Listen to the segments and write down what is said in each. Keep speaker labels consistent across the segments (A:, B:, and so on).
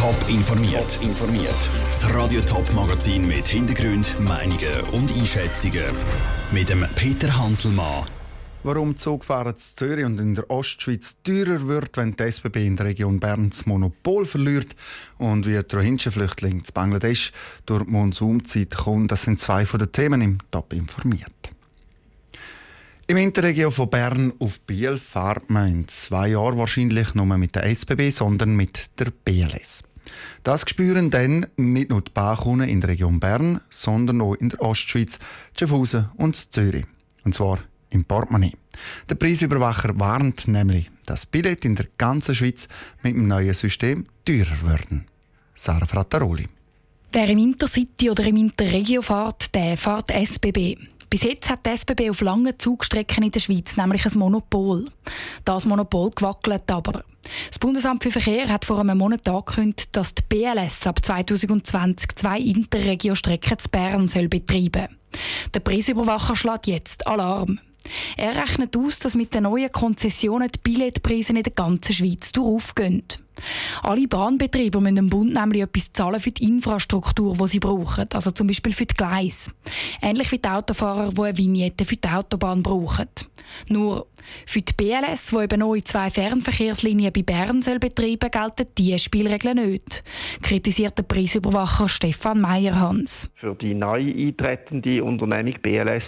A: Top informiert. informiert. Das Radio Top Magazin mit Hintergrund, Meinungen und Einschätzungen mit dem Peter Hanselmann.
B: Warum Zugfahren zu Zürich und in der Ostschweiz teurer wird, wenn die SBB in der Region Bern das Monopol verliert und wie die Rohingya-Flüchtlinge zu Bangladesch durch die Monsunzeit kommen, das sind zwei von den Themen im Top informiert. Im Interregio von Bern auf Biel fährt man in zwei Jahren wahrscheinlich nicht mehr mit der SBB, sondern mit der BLS. Das spüren dann nicht nur die Bahnkunden in der Region Bern, sondern auch in der Ostschweiz, Schaffhausen und Zürich. Und zwar im Portemonnaie. Der Preisüberwacher warnt nämlich, dass Billett in der ganzen Schweiz mit dem neuen System teurer werden. Sarah Frattaroli.
C: Wer im Intercity oder im Interregio fährt, der fährt SBB. Bis jetzt hat die SBB auf langen Zugstrecken in der Schweiz nämlich ein Monopol. Das Monopol gewackelt aber. Das Bundesamt für Verkehr hat vor einem Monat angekündigt, dass die BLS ab 2020 zwei Interregio-Strecken zu Bern soll betreiben soll. Der Preisüberwacher schlägt jetzt Alarm. Er rechnet aus, dass mit den neuen Konzessionen die Billetpreise in der ganzen Schweiz aufgehen. Alle Bahnbetriebe müssen dem Bund nämlich etwas zahlen für die Infrastruktur, die sie brauchen, also zum Beispiel für die Gleise. Ähnlich wie die Autofahrer, die eine Vignette für die Autobahn brauchen. Nur für die BLS, die eben neue zwei Fernverkehrslinien bei Bern soll betreiben gelten diese Spielregeln nicht, kritisiert der Preisüberwacher Stefan Meyerhans.
D: Für die neu eintretende Unternehmung BLS,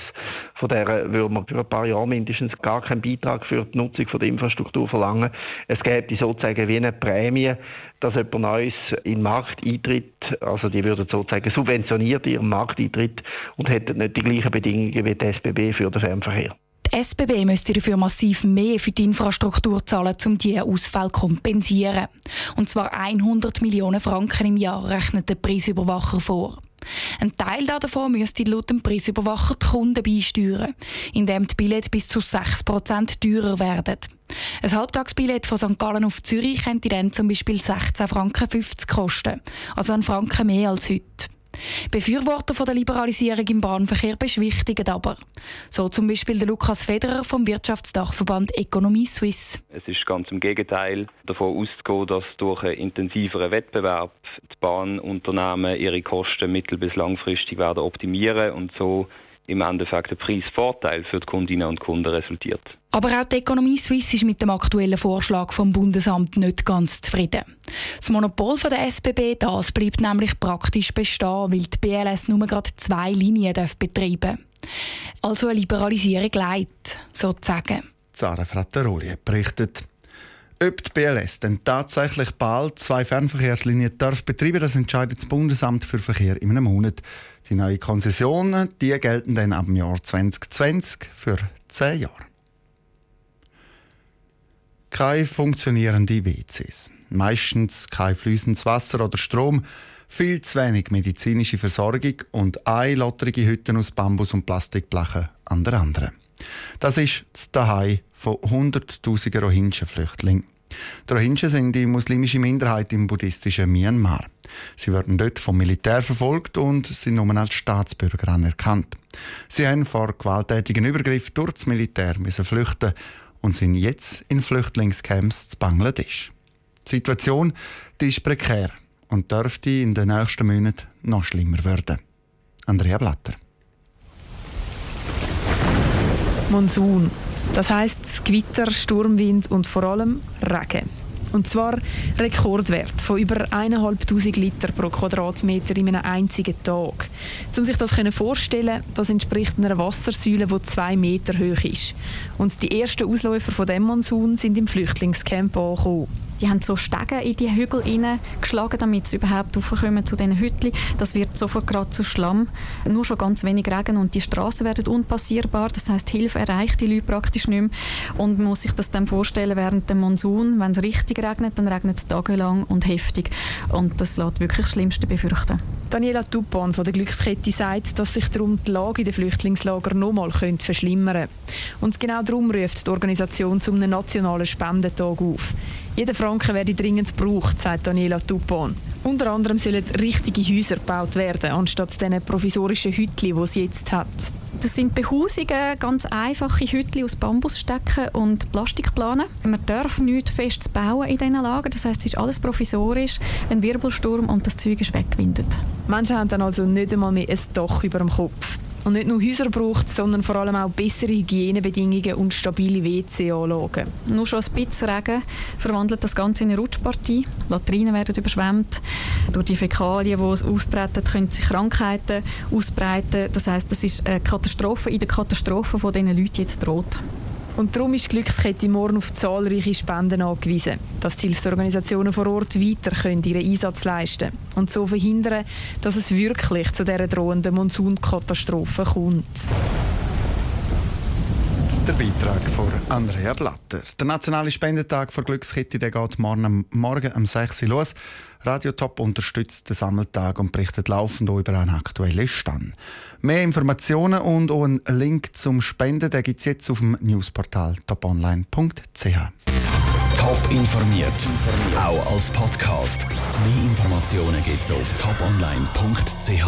D: von der würde man für ein paar Jahre mindestens gar keinen Beitrag für die Nutzung der Infrastruktur verlangen. Es gäbe sozusagen wie eine Prämie, dass jemand Neues in den Markt eintritt. Also die würden sozusagen subventioniert ihren Markteintritt und hätten nicht die gleichen Bedingungen wie die SBB für den Fernverkehr.
C: Die SBB müsste dafür massiv mehr für die Infrastruktur zahlen, um diese Ausfall zu kompensieren. Und zwar 100 Millionen Franken im Jahr rechnet der Preisüberwacher vor. Ein Teil davon müsste laut dem Preisüberwacher die Kunden beisteuern, indem die Billette bis zu 6% teurer werden. Ein Halbtagsbillett von St. Gallen auf Zürich könnte dann zum Beispiel 16,50 Franken kosten, also einen Franken mehr als heute. Befürworter der Liberalisierung im Bahnverkehr beschwichtigen aber. So zum Beispiel der Lukas Federer vom Wirtschaftsdachverband Economie Suisse.
E: Es ist ganz im Gegenteil davon auszugehen, dass durch einen intensiveren Wettbewerb die Bahnunternehmen ihre Kosten mittel- bis langfristig werden optimieren und so im Endeffekt ein Preisvorteil für die Kundinnen und Kunden resultiert.
C: Aber auch die Ökonomie Suisse ist mit dem aktuellen Vorschlag vom Bundesamt nicht ganz zufrieden. Das Monopol von der SBB das bleibt nämlich praktisch bestehen, weil die BLS nur gerade zwei Linien betreiben darf. Also eine Liberalisierung leidet, sozusagen.
B: Zara Frattaroli berichtet. Ob die BLS denn tatsächlich bald zwei Fernverkehrslinien darf betreiben, das entscheidet das Bundesamt für Verkehr in einem Monat. Die neuen Konzessionen die gelten dann ab dem Jahr 2020 für zehn Jahre. Keine funktionierenden WCs. Meistens kein fließendes Wasser oder Strom, viel zu wenig medizinische Versorgung und eine lotterige Hütte aus Bambus und Plastikblechen an der anderen. Das ist das Daheim von hunderttausenden Rohingya-Flüchtlingen. Die Rohingya sind die muslimische Minderheit im buddhistischen Myanmar. Sie werden dort vom Militär verfolgt und sind nun als Staatsbürger anerkannt. Sie haben vor gewalttätigen Übergriffen durch das Militär müssen flüchten und sind jetzt in Flüchtlingscamps zu Bangladesch. Die Situation die ist prekär und dürfte in den nächsten Monaten noch schlimmer werden. Andrea Blatter.
F: Monsun. Das heißt Gewitter, Sturmwind und vor allem Regen. Und zwar Rekordwert von über 1'500 Liter pro Quadratmeter in einem einzigen Tag. Um sich das vorstellen das entspricht einer Wassersäule, die zwei Meter hoch ist. Und die ersten Ausläufer von dem Monsun sind im Flüchtlingscamp angekommen.
G: Die haben so Stege in die Hügel geschlagen, damit sie überhaupt raufkommen zu diesen Hütchen. Das wird sofort gerade zu Schlamm. Nur schon ganz wenig Regen und die Straßen werden unpassierbar. Das heißt, Hilfe erreicht die Leute praktisch nicht mehr. Und man muss sich das dann vorstellen während dem Monsun, wenn es richtig regnet, dann regnet es tagelang und heftig. Und das lässt wirklich das Schlimmste befürchten.
F: Daniela Dupont von der Glückskette sagt, dass sich darum die Lage in den Flüchtlingslagern noch mal verschlimmern könnte. Und genau darum ruft die Organisation zum nationalen Spendentag auf. Jeder Franken werde dringend gebraucht, sagt Daniela Dupont. Unter anderem sollen richtige Häuser gebaut werden, anstatt diesen provisorischen Hütchen, die sie jetzt hat.
G: Das sind Behausungen, ganz einfache Hütchen aus Bambusstecken und Plastikplanen. Man darf nichts festes bauen in diesen Lagen. Das heißt, es ist alles provisorisch, ein Wirbelsturm und das Zeug ist weggewindet.
F: Menschen haben dann also nicht einmal mehr ein Dach über dem Kopf. Und nicht nur Häuser braucht es, sondern vor allem auch bessere Hygienebedingungen und stabile WC-Anlagen.
G: Nur schon ein bisschen Regen verwandelt das Ganze in eine Rutschpartie. Latrinen werden überschwemmt. Durch die Fäkalien, die austreten, können sich Krankheiten ausbreiten. Das heißt, das ist eine Katastrophe in der Katastrophe, die diesen Leuten jetzt droht.
F: Und darum ist die Glückskette morgen auf zahlreiche Spenden angewiesen, dass die Hilfsorganisationen vor Ort weiter können ihren Einsatz leisten können und so verhindern, dass es wirklich zu dieser drohenden Monsunkatastrophe kommt.
B: Der Beitrag von Andrea Blatter. Der nationale Spendetag für Glückskette der geht morgen, morgen um 6 Uhr los. Radio Top unterstützt den Sammeltag und berichtet laufend über einen aktuellen Stand. Mehr Informationen und auch einen Link zum Spenden gibt es jetzt auf dem Newsportal toponline.ch.
A: Top informiert, auch als Podcast. Mehr Informationen gibt es auf toponline.ch.